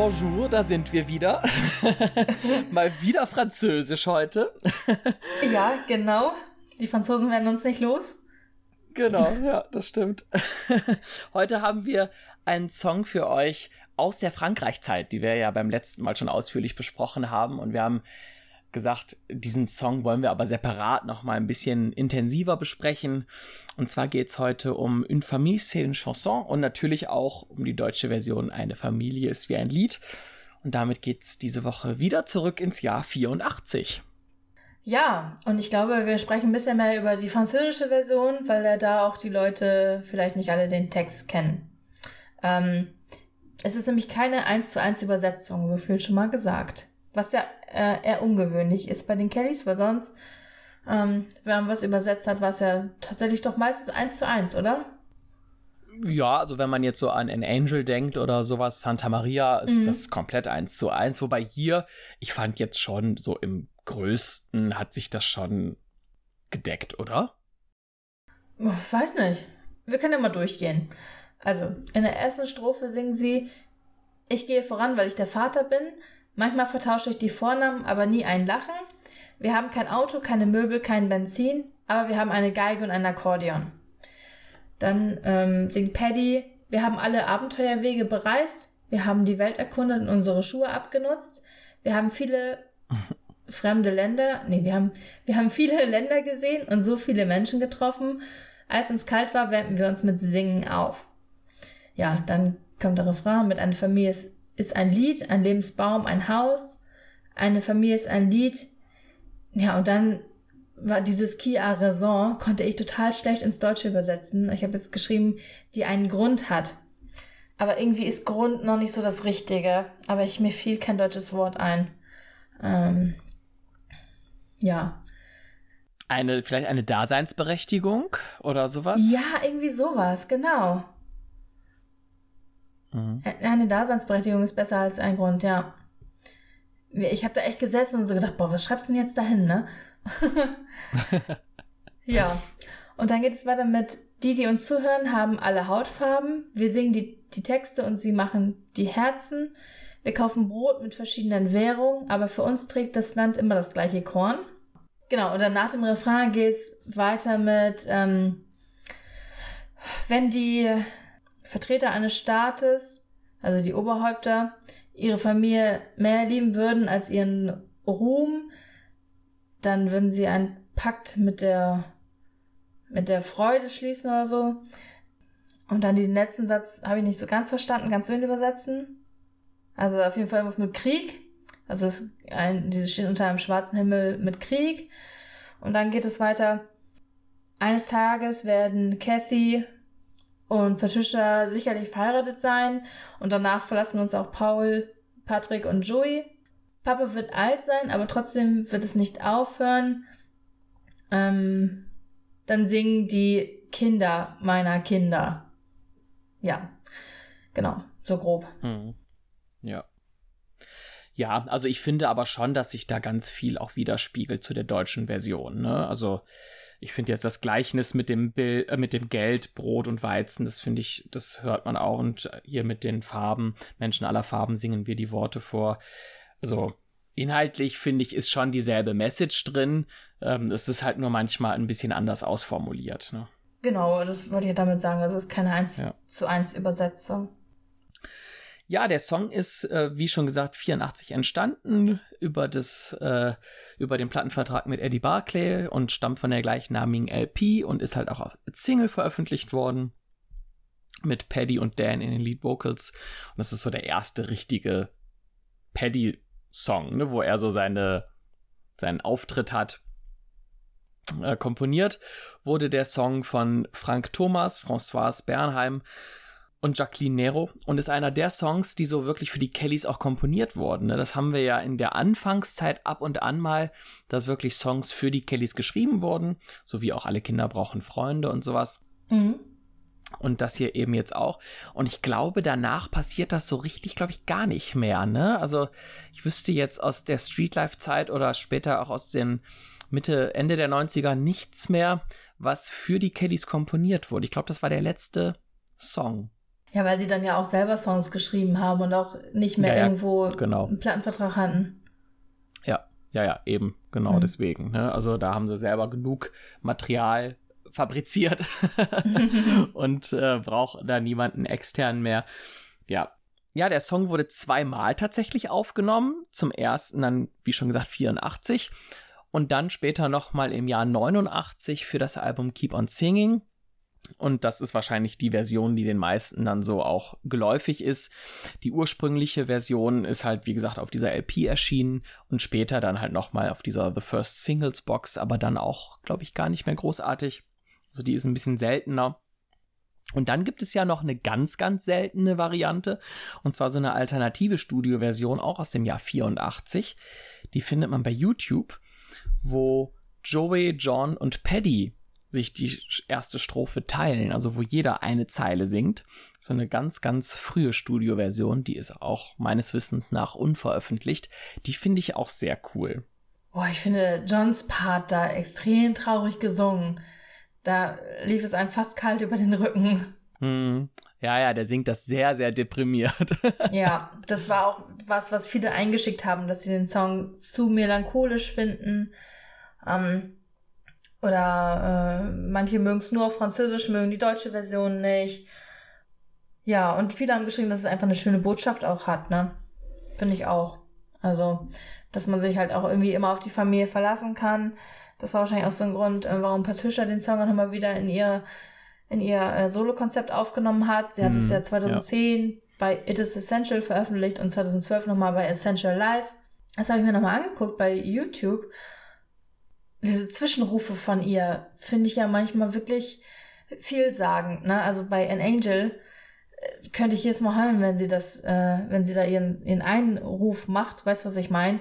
bonjour, da sind wir wieder. Mal wieder Französisch heute. ja, genau. Die Franzosen werden uns nicht los. Genau, ja, das stimmt. heute haben wir einen Song für euch aus der Frankreich-Zeit, die wir ja beim letzten Mal schon ausführlich besprochen haben. Und wir haben gesagt, diesen Song wollen wir aber separat noch mal ein bisschen intensiver besprechen. Und zwar geht es heute um Une famille, c'est une chanson und natürlich auch um die deutsche Version Eine Familie ist wie ein Lied. Und damit geht es diese Woche wieder zurück ins Jahr 84. Ja, und ich glaube, wir sprechen ein bisschen mehr über die französische Version, weil ja da auch die Leute vielleicht nicht alle den Text kennen. Ähm, es ist nämlich keine 1 zu 1 Übersetzung, so viel schon mal gesagt. Was ja äh, eher ungewöhnlich ist bei den Kellys, weil sonst, ähm, wenn man was übersetzt hat, war es ja tatsächlich doch meistens eins zu eins, oder? Ja, also wenn man jetzt so an An Angel denkt oder sowas, Santa Maria, ist mhm. das komplett eins zu eins. Wobei hier, ich fand jetzt schon so im größten hat sich das schon gedeckt, oder? Oh, weiß nicht. Wir können ja mal durchgehen. Also, in der ersten Strophe singen sie, ich gehe voran, weil ich der Vater bin, Manchmal vertausche ich die Vornamen, aber nie ein Lachen. Wir haben kein Auto, keine Möbel, kein Benzin, aber wir haben eine Geige und ein Akkordeon. Dann ähm, singt Paddy, wir haben alle Abenteuerwege bereist, wir haben die Welt erkundet und unsere Schuhe abgenutzt, wir haben viele fremde Länder, nee, wir haben, wir haben viele Länder gesehen und so viele Menschen getroffen. Als uns kalt war, wärmten wir uns mit Singen auf. Ja, dann kommt der Refrain mit einer Familie ist ist ein Lied, ein Lebensbaum, ein Haus, eine Familie ist ein Lied. Ja, und dann war dieses Qui a raison, konnte ich total schlecht ins Deutsche übersetzen. Ich habe jetzt geschrieben, die einen Grund hat. Aber irgendwie ist Grund noch nicht so das Richtige. Aber ich, mir fiel kein deutsches Wort ein. Ähm, ja. Eine, vielleicht eine Daseinsberechtigung oder sowas? Ja, irgendwie sowas, genau. Mhm. Eine Daseinsberechtigung ist besser als ein Grund, ja. Ich habe da echt gesessen und so gedacht, boah, was schreibst du denn jetzt dahin, ne? ja. Und dann geht es weiter mit, die, die uns zuhören, haben alle Hautfarben. Wir singen die, die Texte und sie machen die Herzen. Wir kaufen Brot mit verschiedenen Währungen, aber für uns trägt das Land immer das gleiche Korn. Genau, und dann nach dem Refrain geht es weiter mit, ähm, wenn die Vertreter eines Staates, also die Oberhäupter, ihre Familie mehr lieben würden als ihren Ruhm, dann würden sie einen Pakt mit der mit der Freude schließen oder so. Und dann den letzten Satz habe ich nicht so ganz verstanden. Du ihn übersetzen? Also auf jeden Fall was mit Krieg. Also es ein, diese steht unter einem schwarzen Himmel mit Krieg. Und dann geht es weiter. Eines Tages werden Kathy, und Patricia sicherlich verheiratet sein und danach verlassen uns auch Paul, Patrick und Joey. Papa wird alt sein, aber trotzdem wird es nicht aufhören. Ähm, dann singen die Kinder meiner Kinder. Ja, genau, so grob. Hm. Ja. Ja, also ich finde aber schon, dass sich da ganz viel auch widerspiegelt zu der deutschen Version. Ne? Also ich finde jetzt das Gleichnis mit dem Bild, äh, mit dem Geld, Brot und Weizen, das finde ich, das hört man auch. Und hier mit den Farben, Menschen aller Farben singen wir die Worte vor. Also inhaltlich finde ich, ist schon dieselbe Message drin. Ähm, es ist halt nur manchmal ein bisschen anders ausformuliert. Ne? Genau, das wollte ich damit sagen. Das ist keine 1 ja. zu 1 Übersetzung. Ja, der Song ist, äh, wie schon gesagt, 84 entstanden über das, äh, über den Plattenvertrag mit Eddie Barclay und stammt von der gleichnamigen LP und ist halt auch als Single veröffentlicht worden mit Paddy und Dan in den Lead Vocals. Und das ist so der erste richtige Paddy-Song, ne, wo er so seine, seinen Auftritt hat. Äh, komponiert wurde der Song von Frank Thomas, François Bernheim und Jacqueline Nero und ist einer der Songs, die so wirklich für die Kellys auch komponiert wurden. Ne? Das haben wir ja in der Anfangszeit ab und an mal, dass wirklich Songs für die Kellys geschrieben wurden, so wie auch alle Kinder brauchen Freunde und sowas. Mhm. Und das hier eben jetzt auch. Und ich glaube, danach passiert das so richtig, glaube ich, gar nicht mehr. Ne? Also ich wüsste jetzt aus der Streetlife-Zeit oder später auch aus den Mitte, Ende der 90er nichts mehr, was für die Kellys komponiert wurde. Ich glaube, das war der letzte Song. Ja, weil sie dann ja auch selber Songs geschrieben haben und auch nicht mehr ja, irgendwo genau. einen Plattenvertrag hatten. Ja, ja, ja, eben, genau mhm. deswegen. Ne? Also da haben sie selber genug Material fabriziert und äh, braucht da niemanden extern mehr. Ja. Ja, der Song wurde zweimal tatsächlich aufgenommen. Zum ersten dann, wie schon gesagt, 84 und dann später nochmal im Jahr 89 für das Album Keep on Singing. Und das ist wahrscheinlich die Version, die den meisten dann so auch geläufig ist. Die ursprüngliche Version ist halt, wie gesagt, auf dieser LP erschienen und später dann halt nochmal auf dieser The First Singles Box, aber dann auch, glaube ich, gar nicht mehr großartig. Also die ist ein bisschen seltener. Und dann gibt es ja noch eine ganz, ganz seltene Variante, und zwar so eine alternative Studioversion, auch aus dem Jahr 84. Die findet man bei YouTube, wo Joey, John und Paddy sich die erste Strophe teilen, also wo jeder eine Zeile singt. So eine ganz, ganz frühe Studioversion, die ist auch meines Wissens nach unveröffentlicht. Die finde ich auch sehr cool. Boah, ich finde Johns Part da extrem traurig gesungen. Da lief es einem fast kalt über den Rücken. Hm. Ja, ja, der singt das sehr, sehr deprimiert. ja, das war auch was, was viele eingeschickt haben, dass sie den Song zu melancholisch finden. Ähm, oder äh, manche mögen es nur auf Französisch, mögen die deutsche Version nicht. Ja, und viele haben geschrieben, dass es einfach eine schöne Botschaft auch hat, ne? Finde ich auch. Also, dass man sich halt auch irgendwie immer auf die Familie verlassen kann. Das war wahrscheinlich auch so ein Grund, äh, warum Patricia den Song auch nochmal wieder in ihr, in ihr äh, Solo-Konzept aufgenommen hat. Sie hat es mhm, ja 2010 ja. bei It Is Essential veröffentlicht und 2012 nochmal bei Essential Live. Das habe ich mir nochmal angeguckt bei YouTube diese Zwischenrufe von ihr finde ich ja manchmal wirklich vielsagend. Ne? Also bei An Angel äh, könnte ich jetzt mal heulen, wenn sie das, äh, wenn sie da ihren, ihren Einruf macht. Weißt du, was ich meine?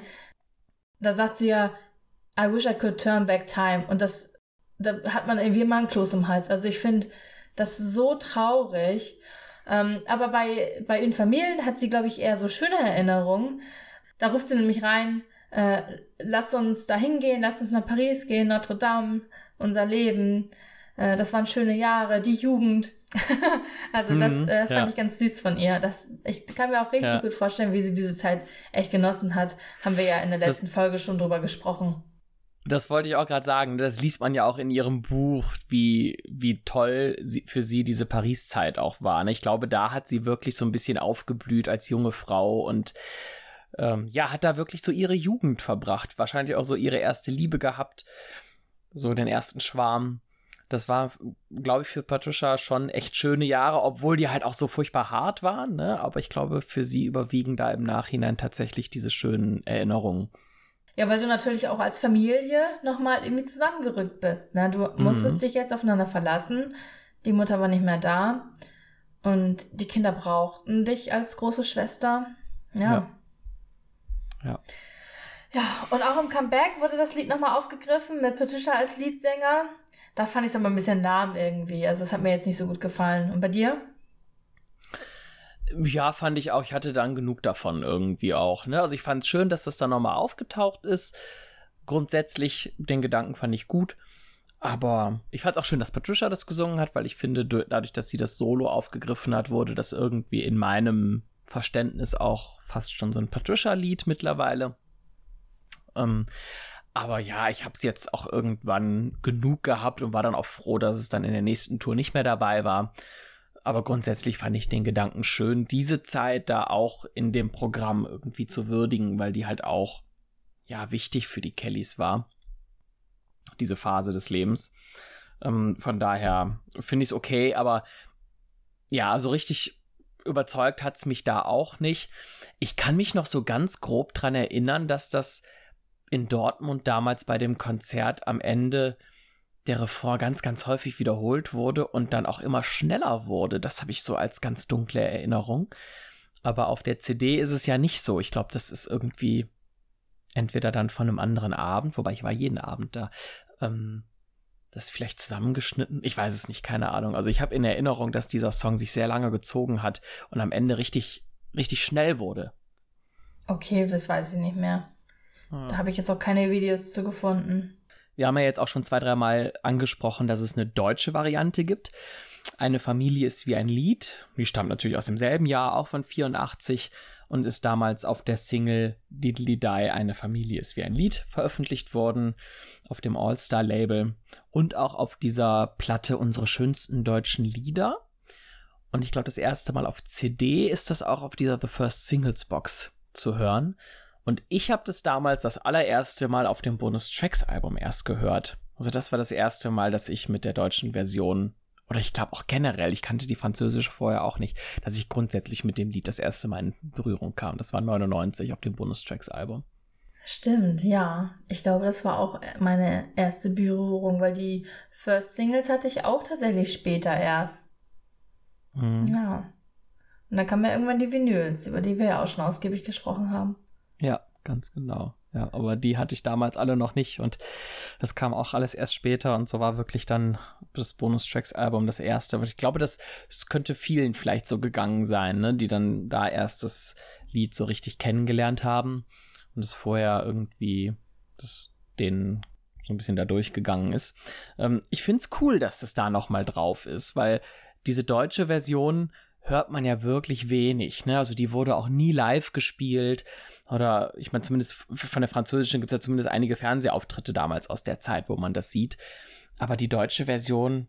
Da sagt sie ja, I wish I could turn back time. Und das, da hat man irgendwie immer einen Kloß im Hals. Also ich finde das so traurig. Ähm, aber bei, bei Une Familien hat sie, glaube ich, eher so schöne Erinnerungen. Da ruft sie nämlich rein, äh, lass uns da hingehen, lass uns nach Paris gehen, Notre Dame, unser Leben. Äh, das waren schöne Jahre, die Jugend. also das mhm, äh, fand ja. ich ganz süß von ihr. Das, ich kann mir auch richtig ja. gut vorstellen, wie sie diese Zeit echt genossen hat. Haben wir ja in der letzten das, Folge schon drüber gesprochen. Das wollte ich auch gerade sagen. Das liest man ja auch in ihrem Buch, wie, wie toll sie, für sie diese Paris-Zeit auch war. Ne? Ich glaube, da hat sie wirklich so ein bisschen aufgeblüht als junge Frau und ähm, ja, hat da wirklich so ihre Jugend verbracht. Wahrscheinlich auch so ihre erste Liebe gehabt. So den ersten Schwarm. Das war, glaube ich, für Patricia schon echt schöne Jahre, obwohl die halt auch so furchtbar hart waren. Ne? Aber ich glaube, für sie überwiegen da im Nachhinein tatsächlich diese schönen Erinnerungen. Ja, weil du natürlich auch als Familie nochmal irgendwie zusammengerückt bist. Ne? Du musstest mhm. dich jetzt aufeinander verlassen. Die Mutter war nicht mehr da. Und die Kinder brauchten dich als große Schwester. ja. ja. Ja. Ja, und auch im Comeback wurde das Lied nochmal aufgegriffen mit Patricia als Leadsänger. Da fand ich es aber ein bisschen lahm irgendwie. Also es hat mir jetzt nicht so gut gefallen. Und bei dir? Ja, fand ich auch. Ich hatte dann genug davon irgendwie auch. Ne? Also ich fand es schön, dass das dann nochmal aufgetaucht ist. Grundsätzlich, den Gedanken fand ich gut. Aber ich fand es auch schön, dass Patricia das gesungen hat, weil ich finde, dadurch, dass sie das Solo aufgegriffen hat, wurde das irgendwie in meinem Verständnis auch fast schon so ein Patricia-Lied mittlerweile. Ähm, aber ja, ich habe es jetzt auch irgendwann genug gehabt und war dann auch froh, dass es dann in der nächsten Tour nicht mehr dabei war. Aber grundsätzlich fand ich den Gedanken schön, diese Zeit da auch in dem Programm irgendwie zu würdigen, weil die halt auch ja wichtig für die Kellys war. Diese Phase des Lebens. Ähm, von daher finde ich es okay, aber ja, so richtig überzeugt hat es mich da auch nicht. Ich kann mich noch so ganz grob dran erinnern, dass das in Dortmund damals bei dem Konzert am Ende der Refrain ganz, ganz häufig wiederholt wurde und dann auch immer schneller wurde. Das habe ich so als ganz dunkle Erinnerung. Aber auf der CD ist es ja nicht so. Ich glaube, das ist irgendwie entweder dann von einem anderen Abend, wobei ich war jeden Abend da, ähm, das vielleicht zusammengeschnitten? Ich weiß es nicht, keine Ahnung. Also ich habe in Erinnerung, dass dieser Song sich sehr lange gezogen hat und am Ende richtig, richtig schnell wurde. Okay, das weiß ich nicht mehr. Ah. Da habe ich jetzt auch keine Videos zu gefunden. Wir haben ja jetzt auch schon zwei, dreimal angesprochen, dass es eine deutsche Variante gibt. Eine Familie ist wie ein Lied. Die stammt natürlich aus demselben Jahr, auch von 84 und ist damals auf der Single Diddly Die Eine Familie ist wie ein Lied veröffentlicht worden auf dem All-Star-Label und auch auf dieser Platte unsere schönsten deutschen Lieder. Und ich glaube, das erste Mal auf CD ist das auch auf dieser The First Singles Box zu hören. Und ich habe das damals das allererste Mal auf dem Bonus Tracks Album erst gehört. Also das war das erste Mal, dass ich mit der deutschen Version oder ich glaube auch generell, ich kannte die französische vorher auch nicht, dass ich grundsätzlich mit dem Lied das erste Mal in Berührung kam. Das war 99 auf dem Bonustracks-Album. Stimmt, ja. Ich glaube, das war auch meine erste Berührung, weil die First Singles hatte ich auch tatsächlich später erst. Mhm. Ja. Und dann kamen ja irgendwann die Vinyls, über die wir ja auch schon ausgiebig gesprochen haben. Ja, ganz genau. Ja, aber die hatte ich damals alle noch nicht und das kam auch alles erst später und so war wirklich dann das Bonus-Tracks-Album das erste. Aber ich glaube, das, das könnte vielen vielleicht so gegangen sein, ne? die dann da erst das Lied so richtig kennengelernt haben und es vorher irgendwie das denen so ein bisschen da durchgegangen ist. Ähm, ich finde es cool, dass das da nochmal drauf ist, weil diese deutsche Version hört man ja wirklich wenig. Ne? Also die wurde auch nie live gespielt. Oder ich meine, zumindest von der französischen gibt es ja zumindest einige Fernsehauftritte damals aus der Zeit, wo man das sieht. Aber die deutsche Version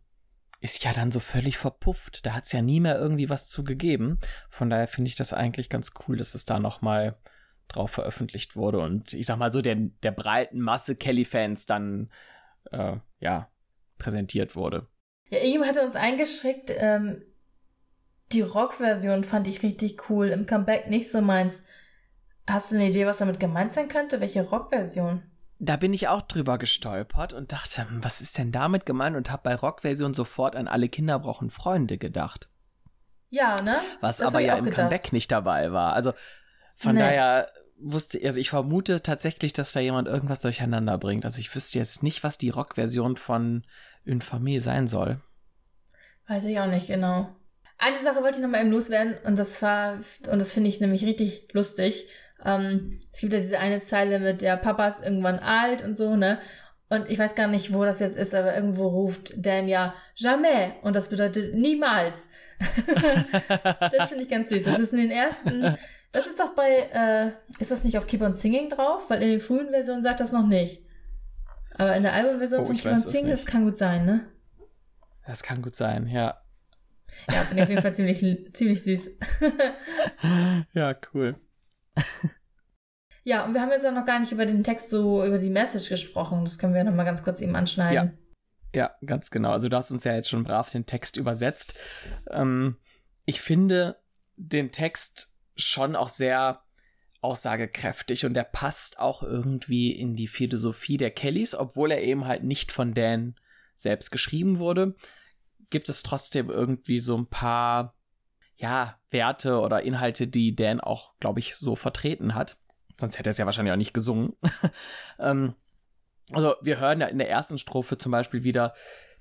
ist ja dann so völlig verpufft. Da hat es ja nie mehr irgendwie was zu gegeben. Von daher finde ich das eigentlich ganz cool, dass es da nochmal drauf veröffentlicht wurde und ich sag mal so der, der breiten Masse Kelly-Fans dann äh, ja präsentiert wurde. Ja, ihm hatte uns eingeschickt, ähm, die Rock-Version fand ich richtig cool. Im Comeback nicht so meins. Hast du eine Idee, was damit gemeint sein könnte? Welche Rock-Version? Da bin ich auch drüber gestolpert und dachte, hm, was ist denn damit gemeint? Und habe bei Rock-Version sofort an alle Kinder brauchen Freunde gedacht. Ja, ne? Was das aber ja im gedacht. Comeback nicht dabei war. Also von nee. daher wusste, also ich vermute tatsächlich, dass da jemand irgendwas durcheinander bringt. Also ich wüsste jetzt nicht, was die Rock-Version von Infamie sein soll. Weiß ich auch nicht genau. Eine Sache wollte ich noch mal eben loswerden und das war, und das finde ich nämlich richtig lustig. Ähm, es gibt ja diese eine Zeile mit der Papa ist irgendwann alt und so, ne? Und ich weiß gar nicht, wo das jetzt ist, aber irgendwo ruft Dan ja jamais und das bedeutet niemals. das finde ich ganz süß. Das ist in den ersten, das ist doch bei, äh, ist das nicht auf Keep on Singing drauf? Weil in den frühen Versionen sagt das noch nicht. Aber in der Albumversion oh, von Keep on Singing, das kann gut sein, ne? Das kann gut sein, ja. Ja, finde ich auf jeden Fall ziemlich, ziemlich süß. ja, cool. Ja, und wir haben jetzt auch noch gar nicht über den Text so, über die Message gesprochen. Das können wir noch mal ganz kurz eben anschneiden. Ja, ja ganz genau. Also du hast uns ja jetzt schon brav den Text übersetzt. Ähm, ich finde den Text schon auch sehr aussagekräftig und der passt auch irgendwie in die Philosophie der Kellys, obwohl er eben halt nicht von Dan selbst geschrieben wurde, gibt es trotzdem irgendwie so ein paar ja, Werte oder Inhalte, die Dan auch, glaube ich, so vertreten hat. Sonst hätte er es ja wahrscheinlich auch nicht gesungen. ähm, also wir hören ja in der ersten Strophe zum Beispiel wieder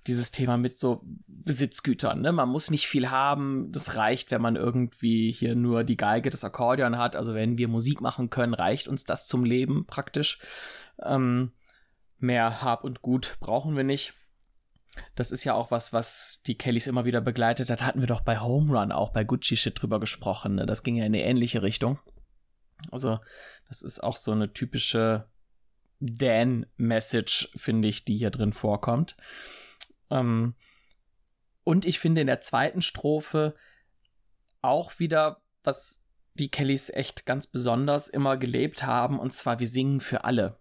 dieses Thema mit so Besitzgütern. Ne? Man muss nicht viel haben. Das reicht, wenn man irgendwie hier nur die Geige, das Akkordeon hat. Also wenn wir Musik machen können, reicht uns das zum Leben praktisch. Ähm, mehr Hab und Gut brauchen wir nicht. Das ist ja auch was, was die Kellys immer wieder begleitet hat. Hatten wir doch bei Home Run auch bei Gucci Shit drüber gesprochen. Ne? Das ging ja in eine ähnliche Richtung. Also, das ist auch so eine typische Dan-Message, finde ich, die hier drin vorkommt. Ähm, und ich finde in der zweiten Strophe auch wieder, was die Kellys echt ganz besonders immer gelebt haben, und zwar wir singen für alle.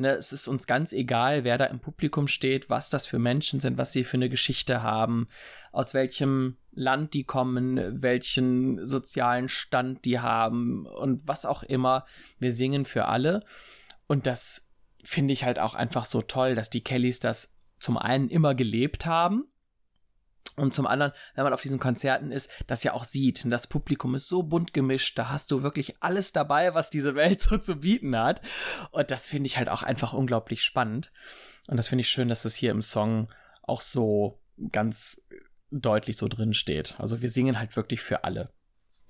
Ne, es ist uns ganz egal, wer da im Publikum steht, was das für Menschen sind, was sie für eine Geschichte haben, aus welchem Land die kommen, welchen sozialen Stand die haben und was auch immer. Wir singen für alle. Und das finde ich halt auch einfach so toll, dass die Kellys das zum einen immer gelebt haben und zum anderen, wenn man auf diesen Konzerten ist, das ja auch sieht. Und das Publikum ist so bunt gemischt, da hast du wirklich alles dabei, was diese Welt so zu bieten hat. Und das finde ich halt auch einfach unglaublich spannend. Und das finde ich schön, dass es hier im Song auch so ganz deutlich so drin steht. Also wir singen halt wirklich für alle.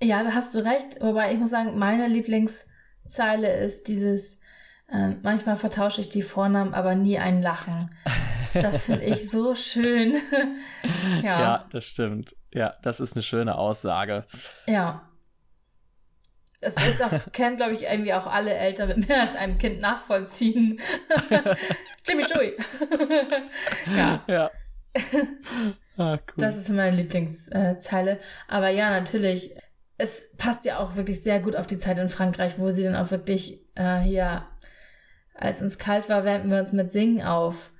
Ja, da hast du recht. Wobei ich muss sagen, meine Lieblingszeile ist dieses, äh, manchmal vertausche ich die Vornamen, aber nie ein Lachen. Das finde ich so schön. ja. ja, das stimmt. Ja, das ist eine schöne Aussage. Ja. Es ist auch, kennen, glaube ich, irgendwie auch alle Eltern mit mehr als einem Kind nachvollziehen. Jimmy Joey. ja. Ja. Ah, cool. Das ist meine Lieblingszeile. Aber ja, natürlich, es passt ja auch wirklich sehr gut auf die Zeit in Frankreich, wo sie dann auch wirklich äh, hier, als uns kalt war, wärmten wir uns mit Singen auf.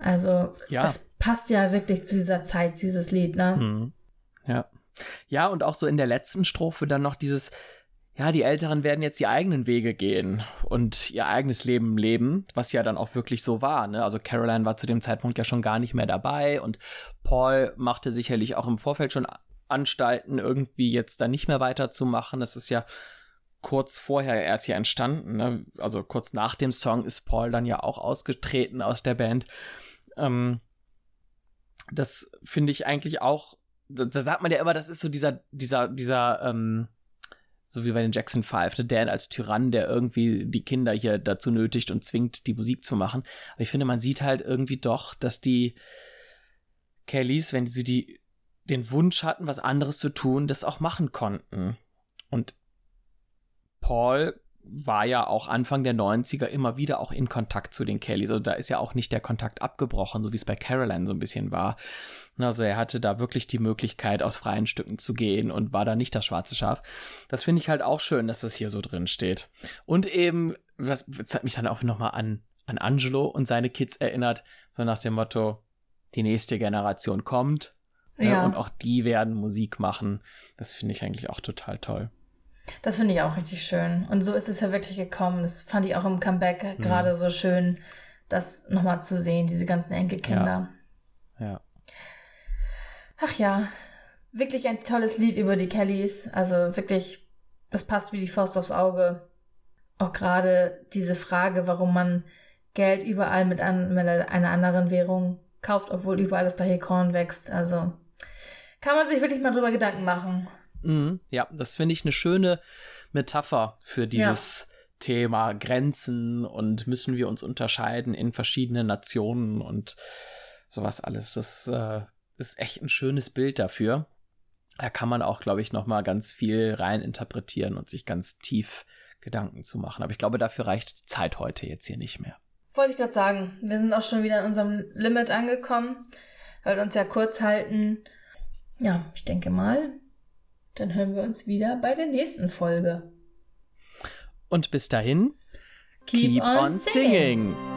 Also ja. es passt ja wirklich zu dieser Zeit, dieses Lied, ne? Mhm. Ja. Ja, und auch so in der letzten Strophe dann noch dieses, ja, die Älteren werden jetzt die eigenen Wege gehen und ihr eigenes Leben leben, was ja dann auch wirklich so war. Ne? Also Caroline war zu dem Zeitpunkt ja schon gar nicht mehr dabei und Paul machte sicherlich auch im Vorfeld schon Anstalten, irgendwie jetzt da nicht mehr weiterzumachen. Das ist ja kurz vorher erst hier entstanden. Ne? Also kurz nach dem Song ist Paul dann ja auch ausgetreten aus der Band. Ähm, das finde ich eigentlich auch, da, da, sagt man ja immer, das ist so dieser, dieser, dieser, ähm, so wie bei den Jackson Five, der Dan als Tyrann, der irgendwie die Kinder hier dazu nötigt und zwingt, die Musik zu machen. Aber ich finde, man sieht halt irgendwie doch, dass die Kellys, wenn sie die, den Wunsch hatten, was anderes zu tun, das auch machen konnten. Und Paul war ja auch Anfang der 90er immer wieder auch in Kontakt zu den Kellys. Also da ist ja auch nicht der Kontakt abgebrochen, so wie es bei Caroline so ein bisschen war. Also er hatte da wirklich die Möglichkeit, aus freien Stücken zu gehen und war da nicht das schwarze Schaf. Das finde ich halt auch schön, dass das hier so drin steht. Und eben, was, das hat mich dann auch nochmal an, an Angelo und seine Kids erinnert, so nach dem Motto, die nächste Generation kommt. Ne, ja. Und auch die werden Musik machen. Das finde ich eigentlich auch total toll. Das finde ich auch richtig schön. Und so ist es ja wirklich gekommen. Das fand ich auch im Comeback mhm. gerade so schön, das nochmal zu sehen, diese ganzen Enkelkinder. Ja. ja. Ach ja, wirklich ein tolles Lied über die Kellys. Also wirklich, das passt wie die Faust aufs Auge. Auch gerade diese Frage, warum man Geld überall mit, an, mit einer anderen Währung kauft, obwohl überall das gleiche Korn wächst. Also kann man sich wirklich mal drüber Gedanken machen. Mhm, ja, das finde ich eine schöne Metapher für dieses ja. Thema Grenzen und müssen wir uns unterscheiden in verschiedenen Nationen und sowas alles. Das äh, ist echt ein schönes Bild dafür. Da kann man auch, glaube ich, noch mal ganz viel rein interpretieren und sich ganz tief Gedanken zu machen. Aber ich glaube, dafür reicht die Zeit heute jetzt hier nicht mehr. Wollte ich gerade sagen, wir sind auch schon wieder an unserem Limit angekommen, wir uns ja kurz halten. Ja, ich denke mal, dann hören wir uns wieder bei der nächsten Folge. Und bis dahin, keep, keep on, singing. singing.